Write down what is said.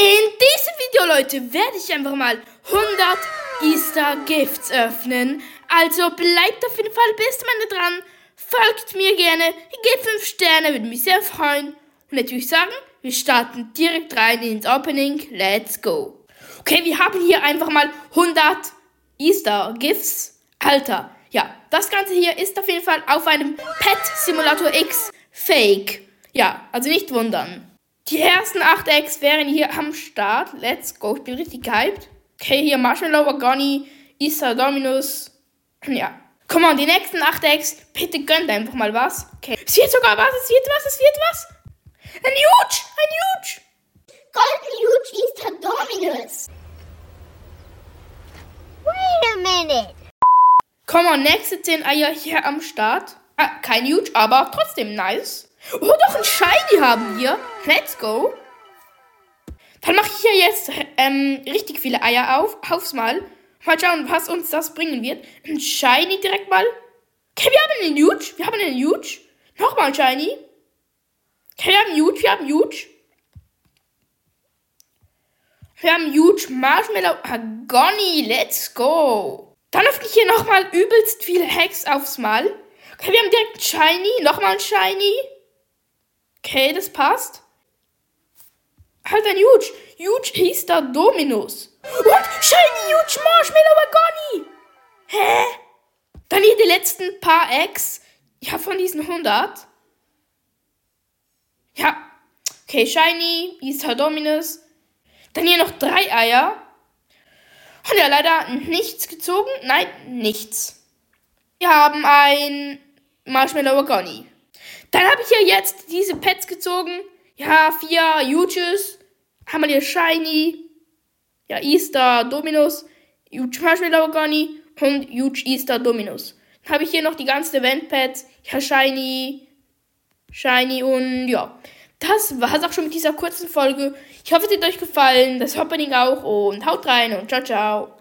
In diesem Video, Leute, werde ich einfach mal 100 Easter Gifts öffnen. Also bleibt auf jeden Fall bis zum Ende dran. Folgt mir gerne, gebt 5 Sterne, würde mich sehr freuen. Und natürlich sagen, wir starten direkt rein ins Opening. Let's go. Okay, wir haben hier einfach mal 100 Easter Gifts. Alter, ja, das Ganze hier ist auf jeden Fall auf einem Pet Simulator X Fake. Ja, also nicht wundern. Die ersten 8 Eggs wären hier am Start. Let's go. Ich bin richtig gehypt. Okay, hier Marshmallow, Agoni, Isa, Dominus. Ja. Komm on, die nächsten 8 Eggs. Bitte gönnt einfach mal was. Okay. Es wird sogar was, es wird was, es wird was. Ein Huge, ein Huge. Golden Huge Easter Dominus. Wait a minute. Komm on, nächste 10 Eier hier am Start. Ah, kein Huge, aber trotzdem nice. Oh, doch ein Shiny haben wir. Let's go. Dann mache ich hier jetzt ähm, richtig viele Eier auf. Aufs Mal. Mal schauen, was uns das bringen wird. Ein Shiny direkt mal. Okay, wir haben einen Huge. Wir haben einen Huge. Nochmal Shiny. Okay, wir haben Huge. Wir haben Huge. Wir haben Huge Marshmallow Agony. Let's go. Dann öffne ich hier nochmal übelst viele Hacks aufs Mal. Okay, wir haben direkt Shiny. Nochmal Shiny. Okay, das passt. Halt ein Huge. Huge da Dominus. Und Shiny Huge Marshmallow Agony. Hä? Dann hier die letzten paar Eggs. Ja, von diesen 100. Ja. Okay, Shiny, Easter Dominus. Dann hier noch drei Eier. Und ja, leider nichts gezogen. Nein, nichts. Wir haben ein Marshmallow Agony. Dann habe ich hier jetzt diese Pets gezogen. Ja, vier Huges. Haben wir hier Shiny. Ja, Easter Dominus. Huge Marshmallow Agony. Und Huge Easter Dominus. Dann habe ich hier noch die ganzen Event-Pets. Ja, Shiny. Shiny und ja. Das war es auch schon mit dieser kurzen Folge. Ich hoffe, es hat euch gefallen. Das Happening auch. Und haut rein und ciao, ciao.